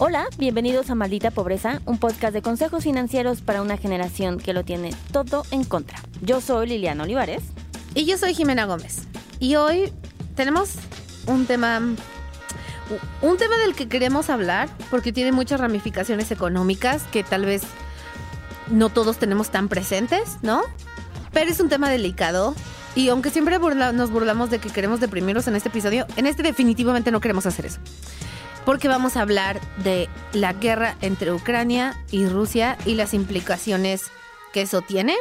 Hola, bienvenidos a Maldita Pobreza, un podcast de consejos financieros para una generación que lo tiene todo en contra. Yo soy Liliana Olivares. Y yo soy Jimena Gómez. Y hoy tenemos un tema. Un tema del que queremos hablar porque tiene muchas ramificaciones económicas que tal vez no todos tenemos tan presentes, ¿no? Pero es un tema delicado. Y aunque siempre nos burlamos de que queremos deprimirnos en este episodio, en este definitivamente no queremos hacer eso. Porque vamos a hablar de la guerra entre Ucrania y Rusia y las implicaciones que eso tiene.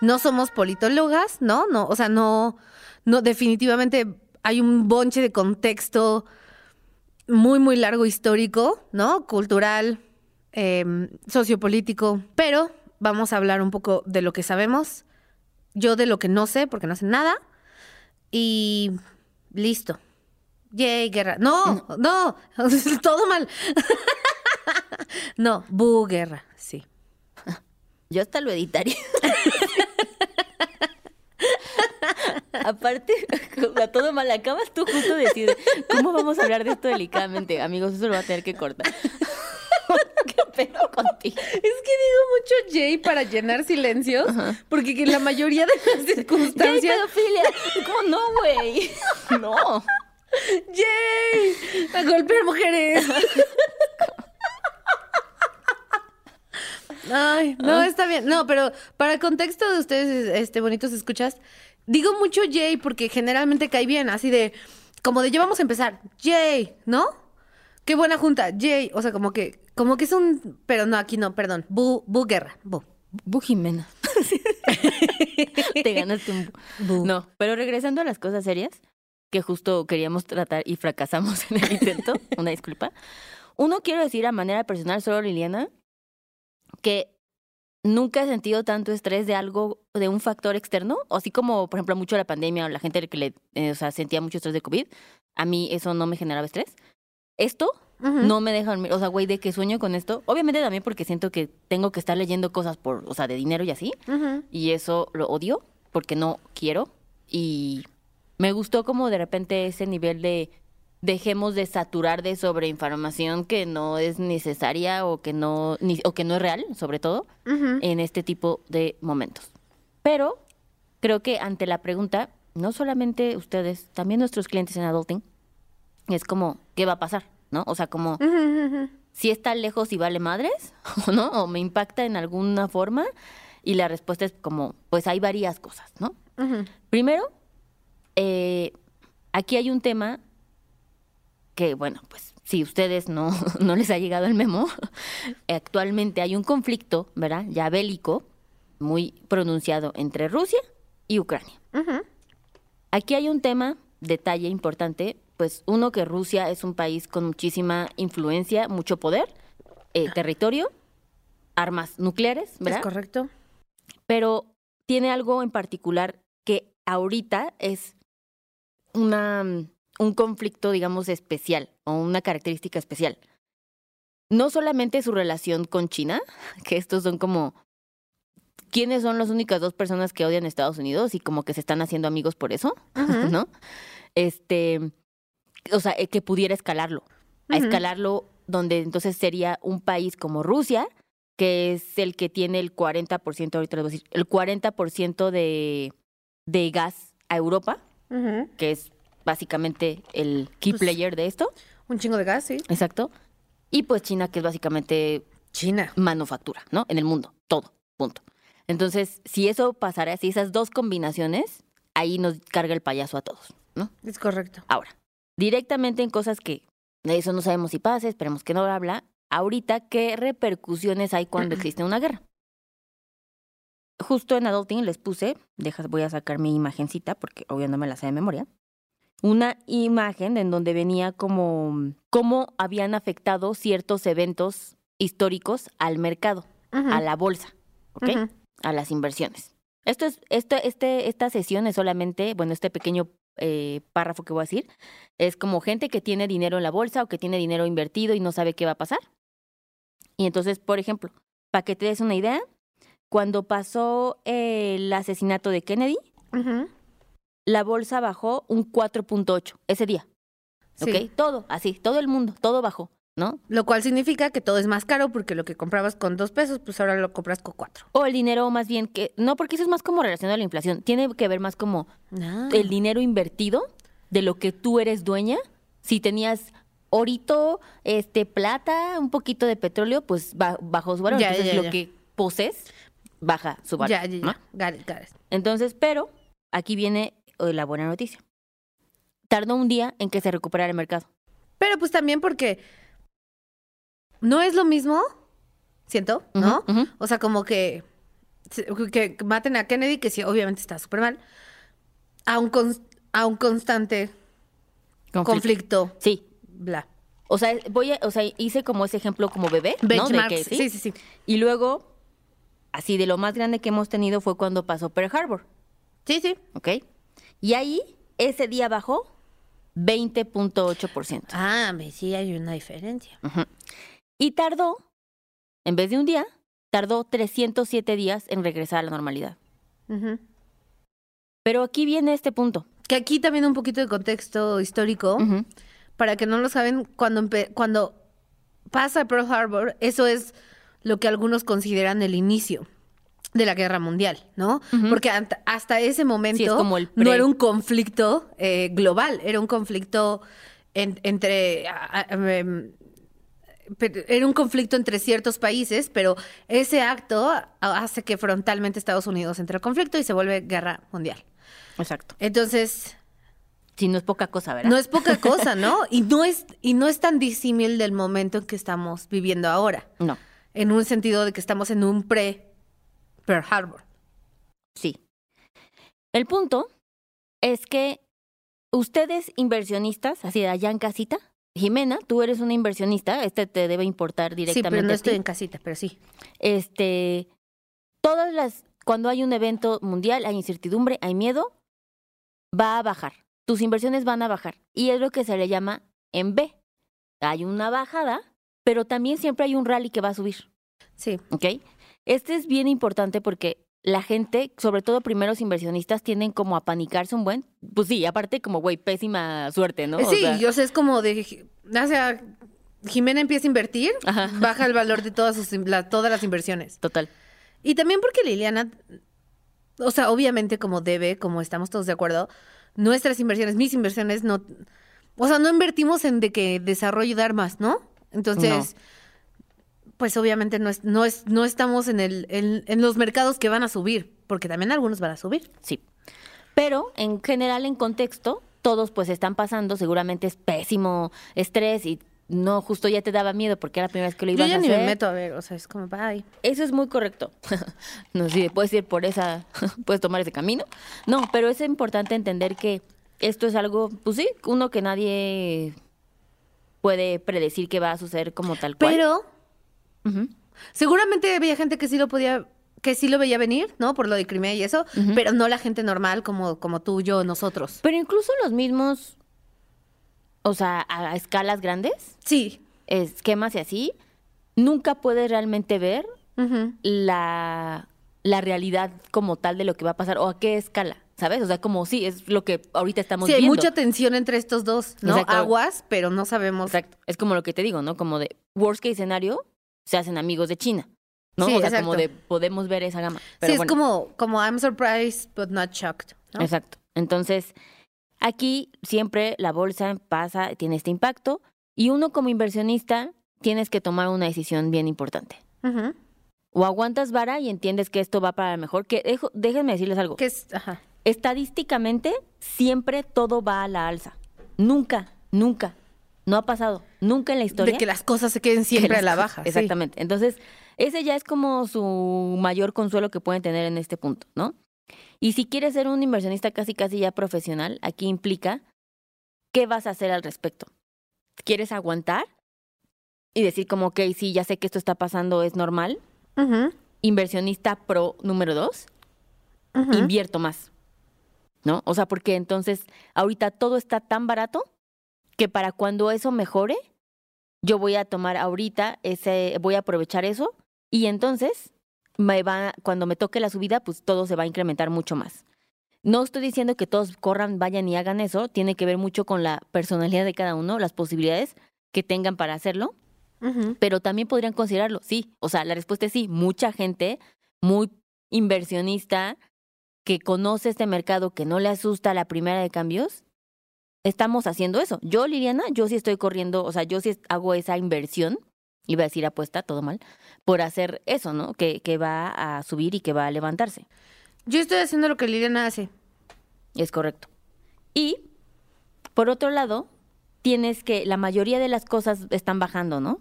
No somos politólogas, ¿no? No, o sea, no, no, definitivamente hay un bonche de contexto muy, muy largo histórico, ¿no? Cultural, eh, sociopolítico, pero vamos a hablar un poco de lo que sabemos, yo de lo que no sé, porque no sé nada, y listo. Yay, guerra. No, no, todo mal. no, bu guerra, sí. Yo hasta lo editaría. Aparte, a todo mal, acabas tú justo de decir, ¿cómo vamos a hablar de esto delicadamente? Amigos, eso lo va a tener que cortar. ¿Qué pedo contigo? Es que digo mucho Jay para llenar silencios, porque que en la mayoría de las ¿Qué hay circunstancias. pedofilia? ¿Cómo no, güey? No. ¡Jay! A golpear mujeres. Ay, no, está bien. No, pero para el contexto de ustedes, este, bonitos escuchas, digo mucho Jay porque generalmente cae bien, así de, como de ya vamos a empezar, Jay, ¿no? Qué buena junta, Jay. O sea, como que, como que es un, pero no, aquí no, perdón, bu, bu guerra, bu. Bu Jimena. Te ganaste un bu. No, pero regresando a las cosas serias, que justo queríamos tratar y fracasamos en el intento, una disculpa. Uno, quiero decir a manera personal, solo Liliana, que nunca he sentido tanto estrés de algo, de un factor externo, o así como, por ejemplo, mucho la pandemia o la gente que le, eh, o sea, sentía mucho estrés de COVID. A mí eso no me generaba estrés. Esto no me deja dormir. O sea, güey, de que sueño con esto. Obviamente también porque siento que tengo que estar leyendo cosas por, o sea, de dinero y así. Y eso lo odio porque no quiero. Y me gustó como de repente ese nivel de dejemos de saturar de sobreinformación que no es necesaria o que no, ni- o que no es real, sobre todo, en este tipo de momentos. Pero creo que ante la pregunta, no solamente ustedes, también nuestros clientes en Adulting, es como, ¿qué va a pasar? ¿No? O sea, como Ujú, ujú. si está lejos y vale madres, o no, o me impacta en alguna forma. Y la respuesta es como, pues hay varias cosas, ¿no? Primero, eh, aquí hay un tema que, bueno, pues si ustedes no, no les ha llegado el memo, actualmente hay un conflicto, ¿verdad? Ya bélico, muy pronunciado entre Rusia y Ucrania. Aquí hay un tema, detalle importante, pues uno que Rusia es un país con muchísima influencia, mucho poder, eh, territorio, armas nucleares, Es ¿verdad? correcto. Pero tiene algo en particular que ahorita es una, mm, un conflicto, digamos, especial o una característica especial. No solamente su relación con China, que estos son como quiénes son las únicas dos personas que odian a Estados Unidos y como que se están haciendo amigos por eso. ¿no? Este, o sea, eh, que pudiera escalarlo, a escalarlo donde entonces sería un país como Rusia, que es el que tiene el 40%, ahorita les voy a decir, el 40% de, de gas a Europa, Que es básicamente el key Pues- player de esto, Un chingo de gas, sí. exacto. Y pues China, que es básicamente China. manufactura, ¿no? En el mundo, todo, punto. Entonces, si eso pasara, si esas dos combinaciones, ahí nos carga el payaso a todos, ¿no? Es correcto. Ahora, directamente en cosas que de eso no sabemos si pase, esperemos que no habla. Ahorita, ¿qué repercusiones hay cuando existe una guerra? Justo en Adulting les puse, dejas, voy a sacar mi imagencita porque obvio no me la sé de memoria. Una imagen en donde venía como cómo habían afectado ciertos eventos históricos al mercado, a la bolsa, ¿ok? A las inversiones. Esto es, este, este, esta sesión es solamente, bueno, este pequeño eh, párrafo que voy a decir, es como gente que tiene dinero en la bolsa o que tiene dinero invertido y no sabe qué va a pasar. Y entonces, por ejemplo, para que te des una idea, cuando pasó el asesinato de Kennedy, la bolsa bajó un 4.8 ese día. Sí. ¿Ok? Todo, así, todo el mundo, todo bajó. ¿no? Lo cual significa que todo es más caro porque lo que comprabas con dos pesos, pues ahora lo compras con cuatro. O el dinero más bien que, no, porque eso es más como relacionado a la inflación, tiene que ver más como Ah. el dinero invertido de lo que tú eres dueña. Si tenías orito, este, plata, un poquito de petróleo, pues ba- bajó su valor. Ya, Entonces ya, lo ya. que poses baja su valor. Ya, ya, ya. ¿no? Got it, got it. Entonces, pero aquí viene eh, la buena noticia. Tardó un día en que se recuperara el mercado. Pero pues también porque no es lo mismo, siento, ¿no? O sea, como que, que maten a Kennedy, que sí, obviamente está súper mal, a un, cons- a un constante conflicto, Sí. bla. O sea, voy a, o sea, hice como ese ejemplo como bebé, ¿no? De que, sí, sí, sí. Y luego, así de lo más grande que hemos tenido fue cuando pasó Pearl Harbor, Sí, sí. ¿ok? Y ahí, ese día bajó 20.8%. Ah, sí hay una diferencia. Y tardó, en vez de un día, tardó 307 días en regresar a la normalidad. Pero aquí viene este punto. Que aquí también un poquito de contexto histórico, para que no lo saben, cuando, cuando pasa Pearl Harbor, eso es lo que algunos consideran el inicio de la guerra mundial, ¿no? Porque hasta ese momento Sí, es como el no era un conflicto eh, global, era un conflicto en- entre... a- a- em, era un conflicto entre ciertos países, pero ese acto hace que frontalmente Estados Unidos entre al conflicto y se vuelve guerra mundial. Exacto. Entonces, Sí, no es poca cosa, ¿verdad? no es poca cosa, ¿no? Y no es, y no es tan disímil del momento en que estamos viviendo ahora. No, En un sentido de que estamos en un pre-Pearl Harbor. sí. El punto es que ustedes inversionistas, así de allá en casita, Jimena, tú eres una inversionista, este te debe importar Sí, directamente. pero no estoy en casita, pero sí. Este, todas las, cuando hay un evento mundial, hay incertidumbre, hay miedo, va a bajar. Tus inversiones van a bajar. Y es lo que se le llama en B. Hay una bajada, pero también siempre hay un rally que va a subir. Sí. ¿Ok? Este es bien importante porque la gente, sobre todo primeros inversionistas, tienden como a panicarse un buen. Pues sí, aparte como, güey, pésima suerte, ¿no? O sí, sea, yo sé, es como de... O sea, Jimena empieza a invertir, Ajá. baja el valor de todas, sus, la- todas las inversiones. Total. Y también porque Liliana, o sea, obviamente como debe, como estamos todos de acuerdo, nuestras inversiones, mis inversiones no, o sea, no invertimos en de que desarrollo de armas, ¿no? Entonces, pues obviamente no es, no es, no estamos en el, en, en los mercados que van a subir, porque también algunos van a subir. Sí. Pero en general, en contexto, todos pues están pasando, seguramente es pésimo estrés y no justo ya te daba miedo porque era la primera vez que lo Yo ibas ya a ni hacer. me meto a ver, o sea, es como, bye. Eso es muy correcto. no sé, si puedes ir por esa, puedes tomar ese camino. No, pero es importante entender que esto es algo, pues sí, uno que nadie puede predecir que va a suceder como tal cual. Pero seguramente había gente que sí lo podía, que sí lo veía venir, ¿no? Por lo de Crimea y eso, pero no la gente normal como, como tú, yo, nosotros. Pero incluso los mismos, o sea, a, escalas grandes, Sí. esquemas y así, nunca puedes realmente ver la, la realidad como tal de lo que va a pasar o a qué escala, ¿sabes? O sea, como sí, es lo que ahorita estamos Sí, hay viendo. mucha tensión entre estos dos, ¿no? Exacto. Aguas, pero no sabemos. Exacto. Es como lo que te digo, ¿no? Como de worst case escenario, se hacen amigos de China, ¿no? Sí, o sea, exacto. como de podemos ver esa gama. Pero sí, bueno, es como, como I'm surprised but not shocked. ¿no? Exacto. Entonces, aquí siempre la bolsa pasa, tiene este impacto y uno como inversionista tienes que tomar una decisión bien importante. Ujú. O aguantas vara y entiendes que esto va para mejor, que dejo- déjenme decirles algo. Que es, ajá. Estadísticamente, siempre todo va a la alza. Nunca, nunca. No ha pasado. Nunca en la historia. De que las cosas se queden que siempre a la cosas- baja. sí. Exactamente. Entonces, ese ya es como su mayor consuelo que pueden tener en este punto, ¿no? Y si quieres ser un inversionista casi casi ya profesional, aquí implica qué vas a hacer al respecto. ¿Quieres aguantar? Y decir como, ok, sí, ya sé que esto está pasando, es normal. Inversionista pro número dos, invierto más. ¿No? O sea, porque entonces ahorita todo está tan barato que para cuando eso mejore, yo voy a tomar ahorita ese, voy a aprovechar eso y entonces me va, cuando me toque la subida, pues todo se va a incrementar mucho más. No estoy diciendo que todos corran, vayan y hagan eso, tiene que ver mucho con la personalidad de cada uno, las posibilidades, que tengan para hacerlo, pero también podrían considerarlo, sí. O sea, la respuesta es sí. Mucha gente muy inversionista que conoce este mercado, que no le asusta la primera de cambios, estamos haciendo eso. Yo, Liliana, yo sí estoy corriendo, o sea, yo sí hago esa inversión, iba a decir apuesta, todo mal, por hacer eso, ¿no? Que, que va a subir y que va a levantarse. Yo estoy haciendo lo que Liliana hace. Es correcto. Y, por otro lado, tienes que la mayoría de las cosas están bajando, ¿no?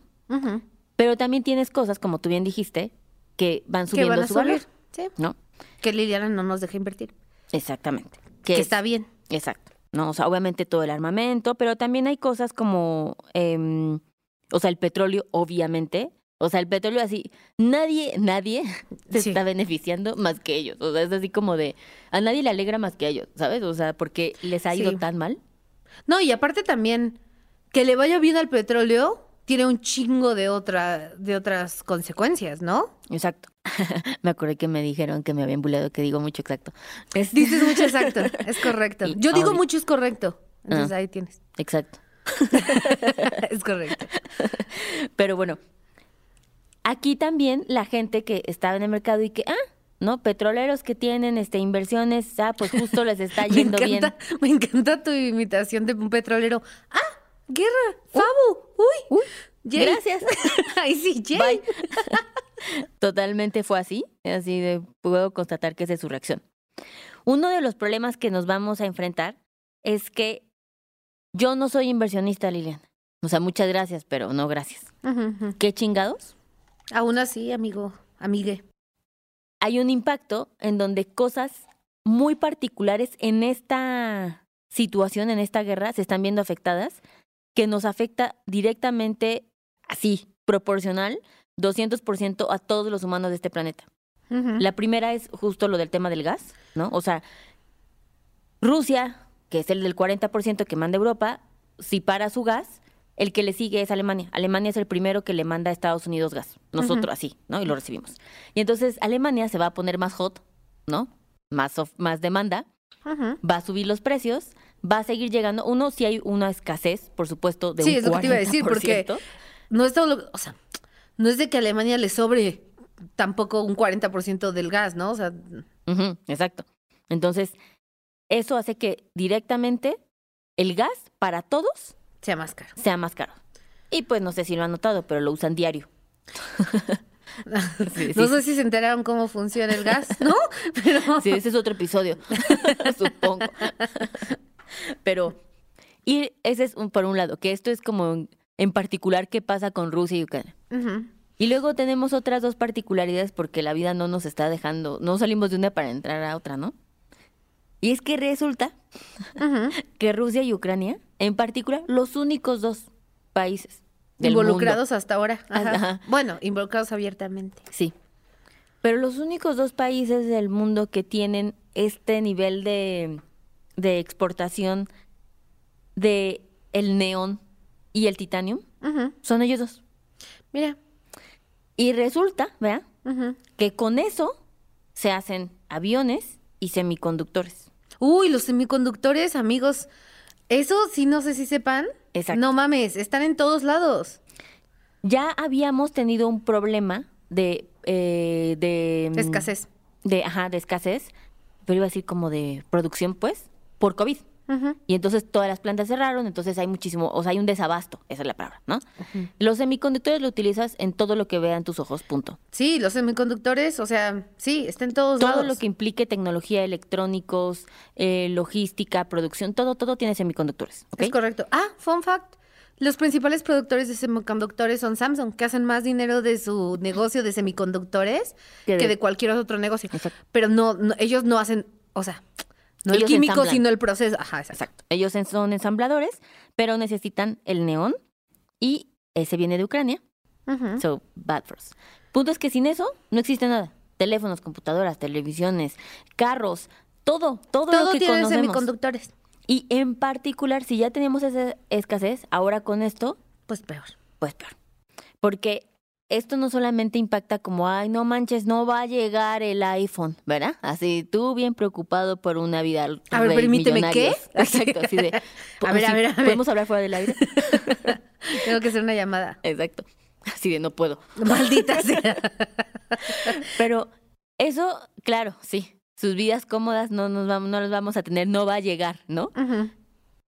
Pero también tienes cosas, como tú bien dijiste, que van subiendo su valor. Sí. ¿No? Que Liliana no nos deja invertir. Exactamente. Que, está bien. Exacto. No, o sea, obviamente todo el armamento, pero también hay cosas como, em, o sea, el petróleo, obviamente. O sea, el petróleo así, nadie, nadie se está beneficiando más que ellos. O sea, es así como de, a nadie le alegra más que a ellos, ¿sabes? O sea, porque les ha ido tan mal. No, y aparte también, que le vaya bien al petróleo, tiene un chingo de, otra, de otras consecuencias, ¿no? Exacto. me acordé que me dijeron que me habían bulleado que digo mucho exacto. Dices mucho exacto, es correcto. Yo digo mucho es correcto. Entonces ah, ahí tienes. Exacto. es correcto. Pero bueno, aquí también la gente que estaba en el mercado y que, ah, ¿no? Petroleros que tienen este inversiones, ah, pues justo les está yendo bien. Me encanta tu imitación de un petrolero. Ah, Guerra, Fabu, uy, uy gracias. Ay, sí, Jay. Totalmente fue así, así de puedo constatar que esa es su reacción. Uno de los problemas que nos vamos a enfrentar es que yo no soy inversionista, Lilian. O sea, muchas gracias, pero no gracias. ¿Qué chingados? Aún así, amigo, amigue. Hay un impacto en donde cosas muy particulares en esta situación, en esta guerra, se están viendo afectadas que nos afecta directamente, así, proporcional, 200% a todos los humanos de este planeta. La primera es justo lo del tema del gas, ¿no? O sea, Rusia, que es el del 40% que manda Europa, si para su gas, el que le sigue es Alemania. Alemania es el primero que le manda a Estados Unidos gas. Nosotros así, ¿no? Y lo recibimos. Y entonces Alemania se va a poner más hot, ¿no? Más, más demanda. Va a subir los precios va a seguir llegando. Uno, si hay una escasez, por supuesto, de sí, es lo que te iba a decir, porque no es todo o sea, no es de que a Alemania le sobre tampoco un 40% del gas, ¿no? O sea, exacto. Entonces, eso hace que directamente el gas para todos sea más caro. Sea más caro. Y pues no sé si lo han notado, pero lo usan diario. no sé si se enteraron cómo funciona el gas, ¿no? Pero... Sí, ese es otro episodio, supongo. Pero, y ese es un, por un lado, que esto es como en particular qué pasa con Rusia y Ucrania. Y luego tenemos otras dos particularidades porque la vida no nos está dejando, no salimos de una para entrar a otra, ¿no? Y es que resulta que Rusia y Ucrania, en particular, los únicos dos países involucrados hasta ahora. Bueno, involucrados abiertamente. Sí. Pero los únicos dos países del mundo que tienen este nivel de de exportación de el neón y el titanio son ellos dos. Mira. Y resulta, vea, que con eso se hacen aviones y semiconductores. Uy, los semiconductores, amigos, eso sí no sé si sepan. Exacto. No mames, están en todos lados. Ya habíamos tenido un problema de... Eh, de mm, escasez. De, ajá, de escasez, pero iba a decir como de producción, pues por COVID. Y entonces todas las plantas cerraron, entonces hay muchísimo, o sea, hay un desabasto, esa es la palabra, ¿no? Los semiconductores lo utilizas en todo lo que vean tus ojos, punto. Sí, los semiconductores, o sea, sí, está en todos todo lo que implique tecnología, electrónicos, eh, logística, producción, todo, todo tiene semiconductores. Es correcto. Ah, fun fact. Los principales productores de semiconductores son Samsung, que hacen más dinero de su negocio de semiconductores que de, cualquier otro negocio. Pero no, ellos no hacen, o sea, no el químico, sino el proceso. Ajá, exacto. Ellos son ensambladores, pero necesitan el neón y ese viene de Ucrania. So, bad for us. Punto es que sin eso no existe nada. Teléfonos, computadoras, televisiones, carros, todo, todo, lo que tiene semiconductores. Y en particular, si ya teníamos esa escasez, ahora con esto... Pues peor. Pues peor. Porque esto no solamente impacta como, ay, no manches, no va a llegar el iPhone, ¿verdad? Así, tú bien preocupado por una vida. A ver, permíteme, ¿qué? Exacto, así de. a ver, a ver, a ver. ¿Podemos hablar fuera del aire? Tengo que hacer una llamada. Exacto. Así de no puedo. Maldita sea. Pero eso, claro, sí. Sus vidas cómodas no nos vamos, no las vamos a tener, no va a llegar, ¿no? Ujú.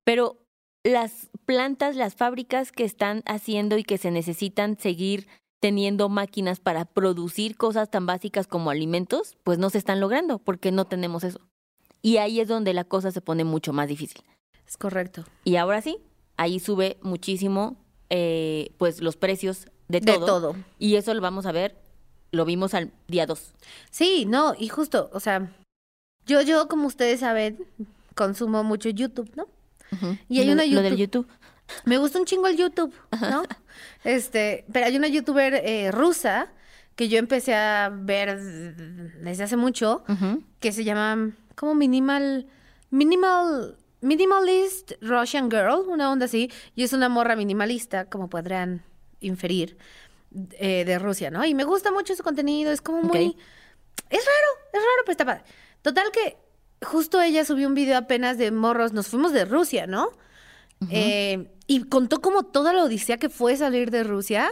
Pero las plantas, las fábricas que están haciendo y que se necesitan seguir teniendo máquinas para producir cosas tan básicas como alimentos, pues no se están logrando porque no tenemos eso. Y ahí es donde la cosa se pone mucho más difícil. Es correcto. Y ahora sí, ahí sube muchísimo eh, pues los precios de De todo. todo. Y eso lo vamos a ver, lo vimos al día 2. Sí, no, y justo, o sea, yo, yo, como ustedes saben, consumo mucho YouTube, ¿no? Y hay lo, una lo del YouTube- YouTube. Me gusta un chingo el YouTube, ¿no? Este, pero hay una youtuber eh, rusa que yo empecé a ver desde hace mucho, que se llama como Minimal, Minimal, Minimalist Russian Girl, una onda así, y es una morra minimalista, como podrán inferir, eh, de Rusia, ¿no? Y me gusta mucho su contenido, es como muy... Es raro, es raro, pero está padre. Total que justo ella subió un video apenas de morros, nos fuimos de Rusia, ¿no? Eh, y contó como toda la odisea que fue salir de Rusia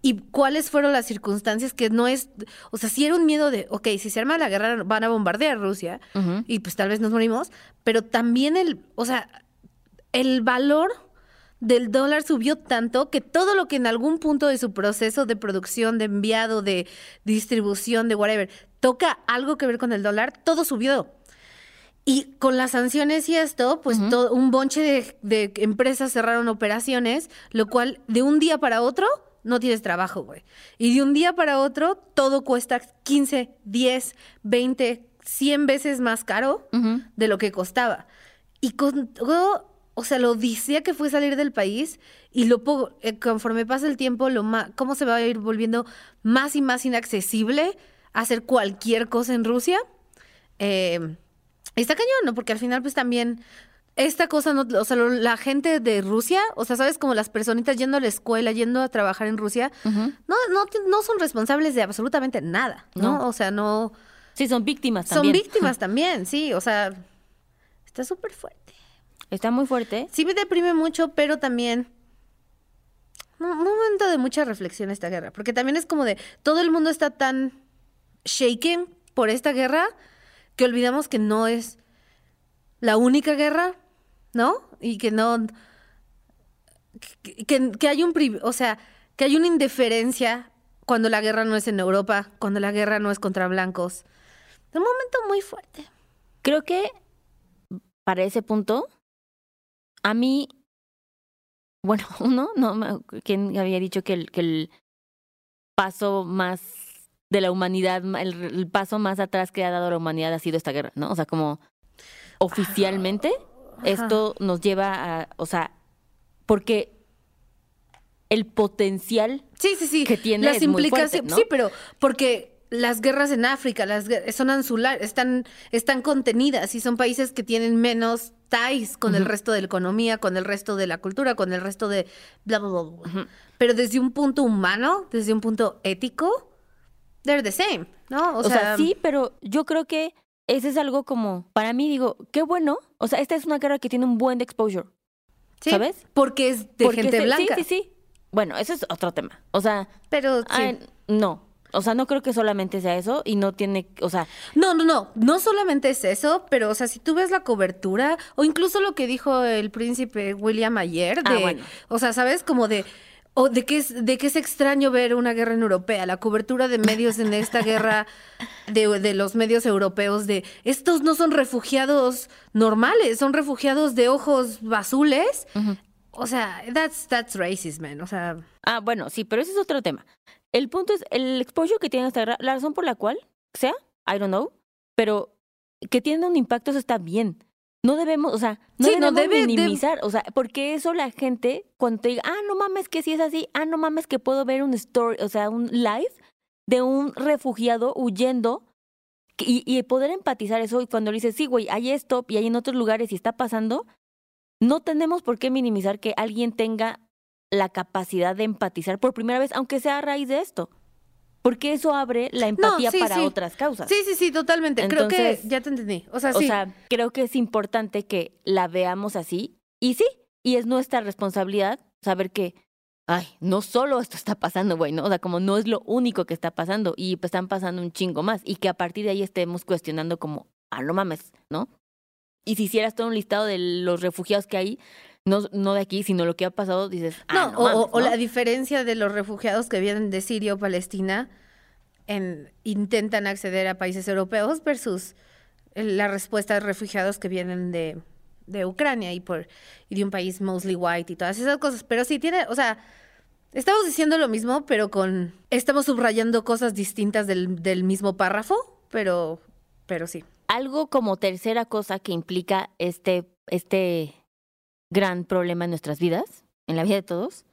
y cuáles fueron las circunstancias que no es, o sea, sí era un miedo de, ok, si se arma la guerra van a bombardear Rusia y pues tal vez nos morimos, pero también el, o sea, el valor del dólar subió tanto que todo lo que en algún punto de su proceso de producción, de enviado, de distribución, de whatever, toca algo que ver con el dólar, todo subió. Y con las sanciones y esto, pues todo, un bonche de, de empresas cerraron operaciones, lo cual de un día para otro no tienes trabajo, güey. Y de un día para otro todo cuesta 15, 10, 20, 100 veces más caro de lo que costaba. Y con todo, o sea, lo odisea que fue salir del país y lo eh, conforme pasa el tiempo, lo más, cómo se va a ir volviendo más y más inaccesible hacer cualquier cosa en Rusia. Eh, está cañón, ¿no? Porque al final, pues también esta cosa, no, o sea, la gente de Rusia, o sea, ¿sabes? Como las personitas yendo a la escuela, yendo a trabajar en Rusia, no, no, no son responsables de absolutamente nada, ¿no? No. O sea, no... Sí, son víctimas Son también. víctimas también, sí, o sea, está súper fuerte. Está muy fuerte. Sí me deprime mucho, pero también un momento de mucha reflexión esta guerra, porque también es como de todo el mundo está tan shaken por esta guerra que olvidamos que no es la única guerra, ¿no? Y que no que, que- hay un o sea, que hay una indiferencia cuando la guerra no es en Europa, cuando la guerra no es contra blancos. Un momento muy fuerte. Creo que para ese punto, a mí, bueno, uno, no, ¿quién había dicho que el, que el paso más de la humanidad, ma- el, el paso más atrás que ha dado la humanidad ha sido esta guerra, ¿no? O sea, como oficialmente Ajá. esto nos lleva a, o sea, porque el potencial Sí, sí, sí. que tiene las es muy implicaciones. fuerte, ¿no? Sí, pero porque las guerras en África, las son ansulares, están, están contenidas y son países que tienen menos ties con el resto de la economía, con el resto de la cultura, con el resto de bla, bla, bla, bla. Pero desde un punto humano, desde un punto ético, they're the same, ¿no? O, sea, sí, pero yo creo que ese es algo como, para mí digo, qué bueno. O sea, esta es una guerra que tiene un buen de exposure. sí, ¿sabes? Porque es de Porque gente se- blanca. Sí, sí, sí. Bueno, eso es otro tema. O sea, Pero sí. ay, no. O sea, no creo que solamente sea eso y no tiene, o sea, No, no, no, no solamente es eso, pero o sea, si tú ves la cobertura o incluso lo que dijo el príncipe William ayer Ah, de, bueno. o sea, sabes como de o de que es de que es extraño ver una guerra en europea, la cobertura de medios en esta guerra de, de los medios europeos de estos no son refugiados normales, son refugiados de ojos azules. O sea, that's that's racist, man. O sea, ah, bueno, sí, pero ese es otro tema. El punto es el exposure que tiene esta guerra, la razón por la cual sea, I don't know, pero que tiene un impacto eso está bien. No debemos, o sea, no Sí, debemos debe- debe- minimizar, o sea, porque eso la gente cuando te diga, ah, no mames que si es así, ah, no mames que puedo ver un story, o sea, un live de un refugiado huyendo y, y poder empatizar eso y cuando le dices, sí, güey, hay esto y hay en otros lugares y está pasando, no tenemos por qué minimizar que alguien tenga la capacidad de empatizar por primera vez, aunque sea a raíz de esto. Porque eso abre la empatía sí, para sí. otras causas. sí, sí, sí, totalmente. Creo que ya te entendí. O sea, O sí. sea, creo que es importante que la veamos así. Y sí, y es nuestra responsabilidad saber que ay, no solo esto está pasando, güey, ¿no? O sea, como no es lo único que está pasando y pues están pasando un chingo más y que a partir de ahí estemos cuestionando como, ah, no mames, ¿no? Y si hicieras todo un listado de los refugiados que hay, no, no de aquí, sino lo que ha pasado, dices, ah, no, o, o, la diferencia de los refugiados que vienen de Siria o Palestina en, intentan acceder a países europeos versus la respuesta de refugiados que vienen de, de Ucrania y por y de un país mostly white y todas esas cosas. Pero sí tiene, o sea, estamos diciendo lo mismo, pero con estamos subrayando cosas distintas del, del mismo párrafo, pero pero sí. Algo como tercera cosa que implica este este gran problema en nuestras vidas, en la vida de todos,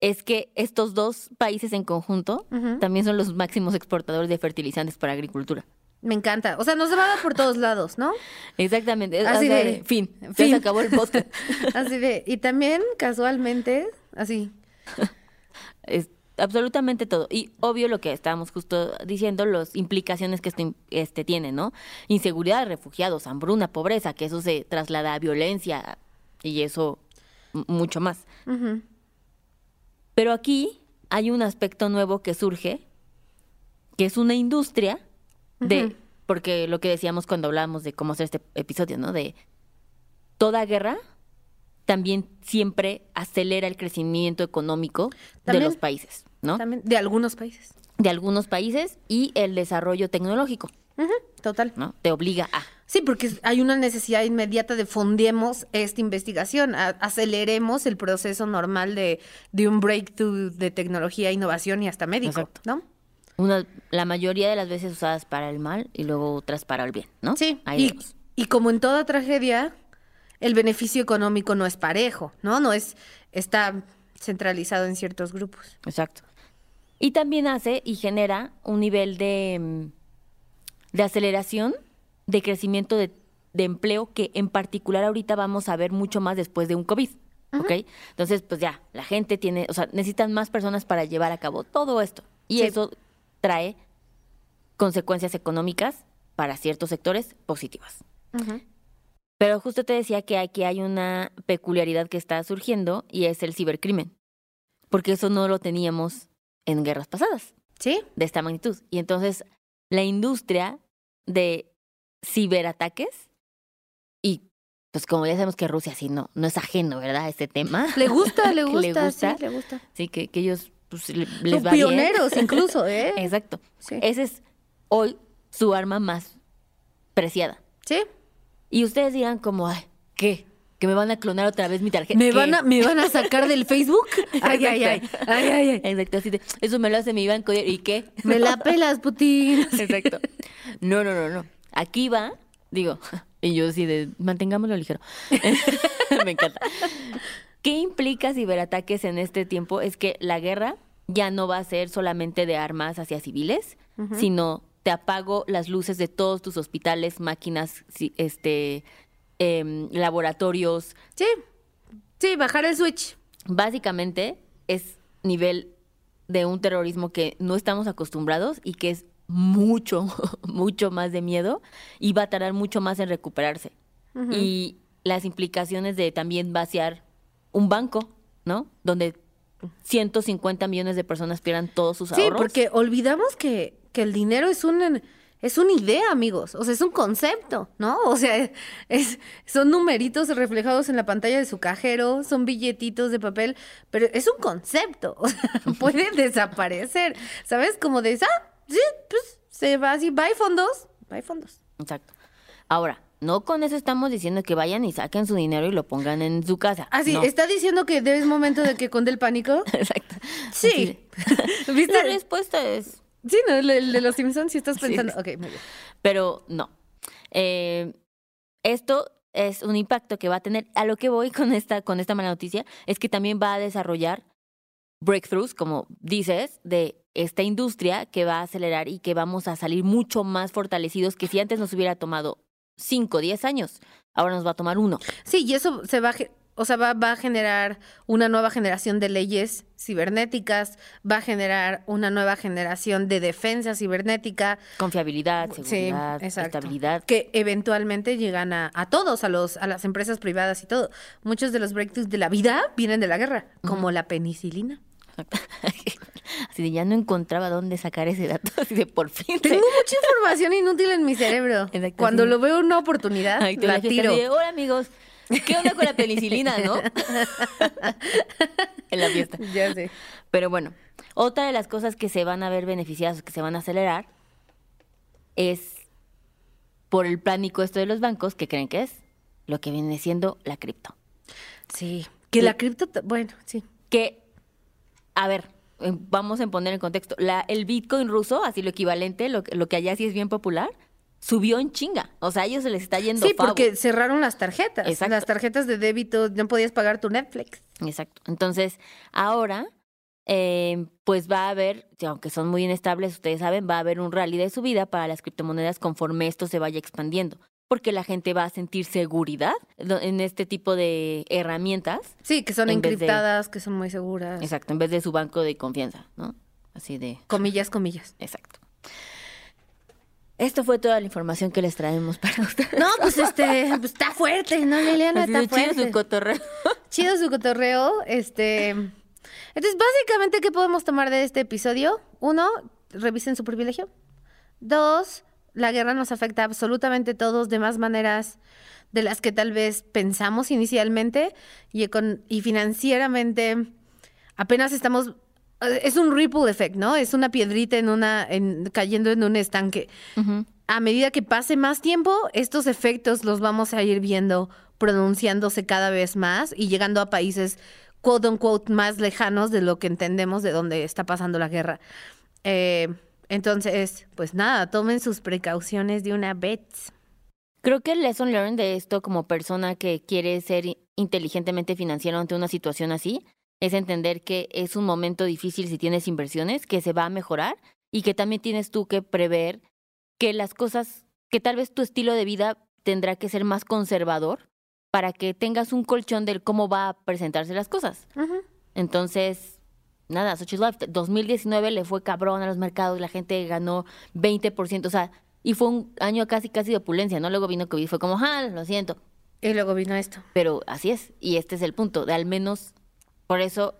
es que estos dos países en conjunto también son los máximos exportadores de fertilizantes para agricultura. Me encanta. O sea, nos va a dar por todos lados, ¿no? Exactamente. Así de, fin. fin. se acabó el podcast. así de. Y también, casualmente, así. Es absolutamente todo. Y obvio lo que estábamos justo diciendo, las implicaciones que este, este tiene, ¿no? Inseguridad refugiados, hambruna, pobreza, que eso se traslada a violencia y eso mucho más. Pero aquí hay un aspecto nuevo que surge, que es una industria de, porque lo que decíamos cuando hablábamos de cómo hacer este episodio, ¿no? De toda guerra también siempre acelera el crecimiento económico de los países, ¿no? También de algunos países. De algunos países y el desarrollo tecnológico. Total. ¿No? Te obliga a. Sí, porque hay una necesidad inmediata de fundemos esta investigación, aceleremos el proceso normal de, de un breakthrough de tecnología, innovación y hasta médico, ¿no? Una, la mayoría de las veces usadas para el mal y luego otras para el bien, ¿no? Sí, y, y, como en toda tragedia, el beneficio económico no es parejo, ¿no? No es, está centralizado en ciertos grupos. Exacto. Y también hace y genera un nivel de, mm, de aceleración, de crecimiento de, de empleo que en particular ahorita vamos a ver mucho más después de un COVID. ¿Ok? Entonces, pues ya, la gente tiene, o sea, necesitan más personas para llevar a cabo todo esto. Y eso trae consecuencias económicas para ciertos sectores positivas. Pero justo te decía que aquí hay una peculiaridad que está surgiendo y es el cibercrimen. Porque eso no lo teníamos en guerras pasadas. Sí. De esta magnitud. Y entonces la industria de ciberataques y pues como ya sabemos que Rusia sí no, no es ajeno, ¿verdad? A este tema. Le gusta, le gusta, le gusta. Sí, le gusta. Sí, que, que ellos pues, les pioneros incluso, ¿eh? Exacto. Ese es hoy su arma más preciada. Sí. Y ustedes dirán como, ay, ¿qué? Que me van a clonar otra vez mi tarjeta. ¿Me, van a, ¿me van a sacar del Facebook? Ay, ay, ay, ay, ay, ay. Exacto, así de, eso me lo hace mi banco. ¿Y qué? Me la pelas, Putin. Exacto. No, no, no, no. Aquí va, digo, y yo así de, mantengámoslo ligero. me encanta. ¿Qué implica ciberataques en este tiempo? Es que la guerra ya no va a ser solamente de armas hacia civiles, sino te apago las luces de todos tus hospitales, máquinas, este, em, laboratorios. Sí, sí, bajar el switch. Básicamente es nivel de un terrorismo que no estamos acostumbrados y que es mucho, mucho más de miedo y va a tardar mucho más en recuperarse. Y las implicaciones de también vaciar un banco, ¿no? Donde 150 millones de personas pierdan todos sus ahorros. Sí, porque olvidamos que, que el dinero es un es una idea, amigos. O sea, es un concepto, ¿no? O sea, es, son numeritos reflejados en la pantalla de su cajero, son billetitos de papel, pero es un concepto. O sea, puede desaparecer. ¿Sabes? Como de, ah, sí, pues se va así, bye fondos, bye fondos. Exacto. Ahora, no con eso estamos diciendo que vayan y saquen su dinero y lo pongan en su casa. Ah, sí, no. está diciendo que es momento de que conde el pánico. Exacto. Sí. ¿Viste? La respuesta es. Sí, no, el, de los Simpsons, si estás pensando. Ok, muy bien. Pero no. Eh, esto es un impacto que va a tener. A lo que voy con esta, con esta mala noticia es que también va a desarrollar breakthroughs, como dices, de esta industria que va a acelerar y que vamos a salir mucho más fortalecidos que si antes nos hubiera tomado 5, 10 años. Ahora nos va a tomar uno. Sí, y eso se va, o sea, va, va, a generar una nueva generación de leyes cibernéticas, va a generar una nueva generación de defensa cibernética. Confiabilidad, seguridad, estabilidad. Que eventualmente llegan a, a, todos, a, los, a las empresas privadas y todo. Muchos de los breakthroughs de la vida vienen de la guerra, como la penicilina. Así de ya no encontraba dónde sacar ese dato, así de por fin. Tengo mucha información inútil en mi cerebro. Cuando lo veo una oportunidad, la tiro. Hola amigos, ¿Qué onda con la penicilina, no? en la fiesta. Ya sé. Pero bueno, otra de las cosas que se van a ver beneficiadas, que se van a acelerar, es por el pánico esto de los bancos, que creen que es lo que viene siendo la cripto. Sí, que la cripto, bueno, sí. Que, a ver, vamos a poner en contexto, la, el Bitcoin ruso, así lo equivalente, lo, lo que allá sí es bien popular, subió en chinga. O sea, a ellos se les está yendo Sí, porque cerraron las tarjetas. Exacto. Las tarjetas de débito, no podías pagar tu Netflix. Exacto. Entonces, ahora, eh, pues va a haber, aunque son muy inestables, ustedes saben, va a haber un rally de subida para las criptomonedas conforme esto se vaya expandiendo. Porque la gente va a sentir seguridad en este tipo de herramientas. Sí, que son encriptadas, que son muy seguras. Exacto, en vez de su banco de confianza, ¿no? Así de. Comillas, comillas. Exacto. Esto fue toda la información que les traemos para ustedes. No, pues este, pues está fuerte, ¿no, Liliana? está fuerte. Chido su cotorreo. Chido su cotorreo. Este. Entonces, básicamente, ¿qué podemos tomar de este episodio? Uno, revisen su privilegio. Dos, la guerra nos afecta absolutamente todos de más maneras de las que tal vez pensamos inicialmente y, y financieramente apenas estamos es un ripple effect, ¿no? Es una piedrita en una, en, cayendo en un estanque. A medida que pase más tiempo, estos efectos los vamos a ir viendo pronunciándose cada vez más y llegando a países quote unquote más lejanos de lo que entendemos de dónde está pasando la guerra. Eh, entonces, pues nada, tomen sus precauciones de una vez. Creo que el lesson learned de esto como persona que quiere ser inteligentemente financiero ante una situación así es entender que es un momento difícil si tienes inversiones, que se va a mejorar y que también tienes tú que prever que las cosas, que tal vez tu estilo de vida tendrá que ser más conservador para que tengas un colchón de cómo va a presentarse las cosas. Entonces, nada, Sochi's Life, 2019 le fue cabrón a los mercados, la gente ganó 20%, o sea, y fue un año casi casi de opulencia, ¿no? Luego vino COVID, fue como, ah, lo siento. Y luego vino esto. Pero así es, y este es el punto, de al menos por eso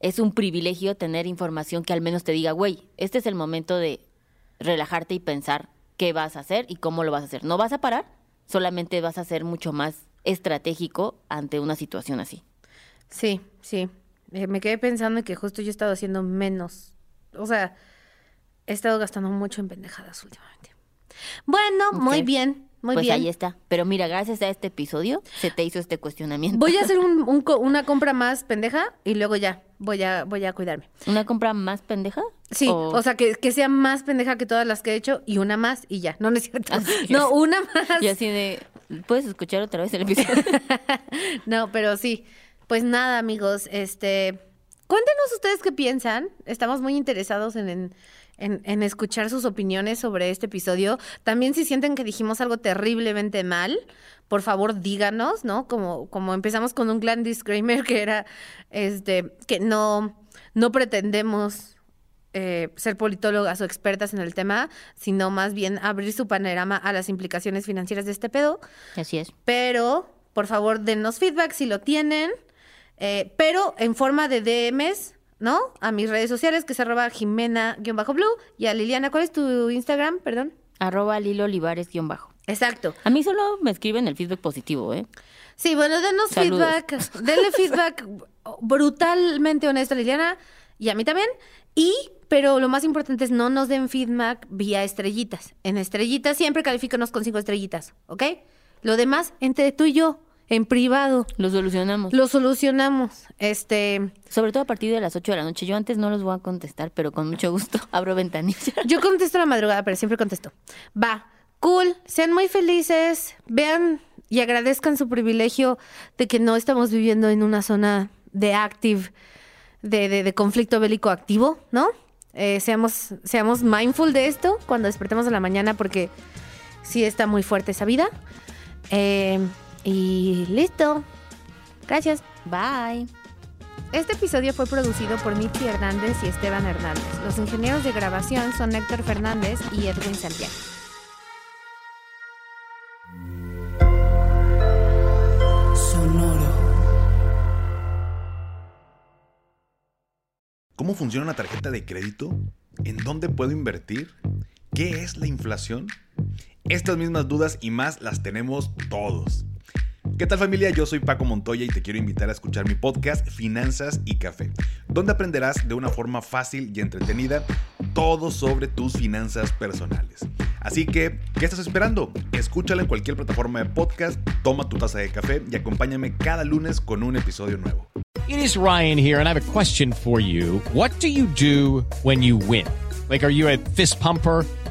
es un privilegio tener información que al menos te diga, güey, este es el momento de relajarte y pensar qué vas a hacer y cómo lo vas a hacer. No vas a parar, solamente vas a ser mucho más estratégico ante una situación así. Sí, sí. Eh, me quedé pensando que justo yo he estado haciendo menos. O sea, he estado gastando mucho en pendejadas últimamente. Bueno, muy bien pues ahí está. Pero mira, gracias a este episodio se te hizo este cuestionamiento. Voy a hacer una compra más pendeja y luego ya voy a, voy a cuidarme. ¿Una compra más pendeja? Sí, o, sea, que, sea más pendeja que todas las que he hecho y una más y ya. No, no es cierto. no, una más. Y así de, ¿puedes escuchar otra vez el episodio? no, pero sí. Pues nada, amigos, este... Cuéntenos ustedes qué piensan. Estamos muy interesados en en, escuchar sus opiniones sobre este episodio. También si sienten que dijimos algo terriblemente mal, por favor díganos, ¿no? Como, como empezamos con un gran disclaimer que era este, que no, no pretendemos eh, ser politólogas o expertas en el tema, sino más bien abrir su panorama a las implicaciones financieras de este pedo. Así es. Pero, por favor, denos feedback si lo tienen, eh, pero en forma de DMs ¿no? A mis redes sociales, que es arroba jimena-blue. Y a Liliana, ¿cuál es tu Instagram? Perdón. Arroba Lilo Olivares-bajo. Exacto. A mí solo me escriben el feedback positivo, ¿eh? Sí, bueno, denos feedback. Denle feedback brutalmente honesto a Liliana y a mí también. Y, pero lo más importante es no nos den feedback vía estrellitas. En estrellitas siempre califícanos con cinco estrellitas, ¿ok? Lo demás, entre tú y yo en privado. Lo solucionamos. Lo solucionamos. Este. Sobre todo a partir de las 8 de la noche. Yo antes no los voy a contestar, pero con mucho gusto abro ventanilla. Yo contesto a la madrugada, pero siempre contesto. Va. Cool. Sean muy felices. Vean y agradezcan su privilegio de que no estamos viviendo en una zona de active, de, de, conflicto bélico activo, ¿no? Eh, seamos, seamos mindful de esto cuando despertemos en la mañana porque sí está muy fuerte esa vida. Eh, y listo. Gracias. Bye. Este episodio fue producido por Mitzi Hernández y Esteban Hernández. Los ingenieros de grabación son Héctor Fernández y Edwin Santiago. Sonoro. ¿Cómo funciona una tarjeta de crédito? ¿En dónde puedo invertir? ¿Qué es la inflación? Estas mismas dudas y más las tenemos todos. ¿Qué tal familia? Yo soy Paco Montoya y te quiero invitar a escuchar mi podcast Finanzas y Café, donde aprenderás de una forma fácil y entretenida todo sobre tus finanzas personales. Así que, ¿qué estás esperando? Escúchala en cualquier plataforma de podcast, toma tu taza de café y acompáñame cada lunes con un episodio nuevo. It is Ryan here and I have a question for you. What do you do when you win? Like, are you a fist pumper?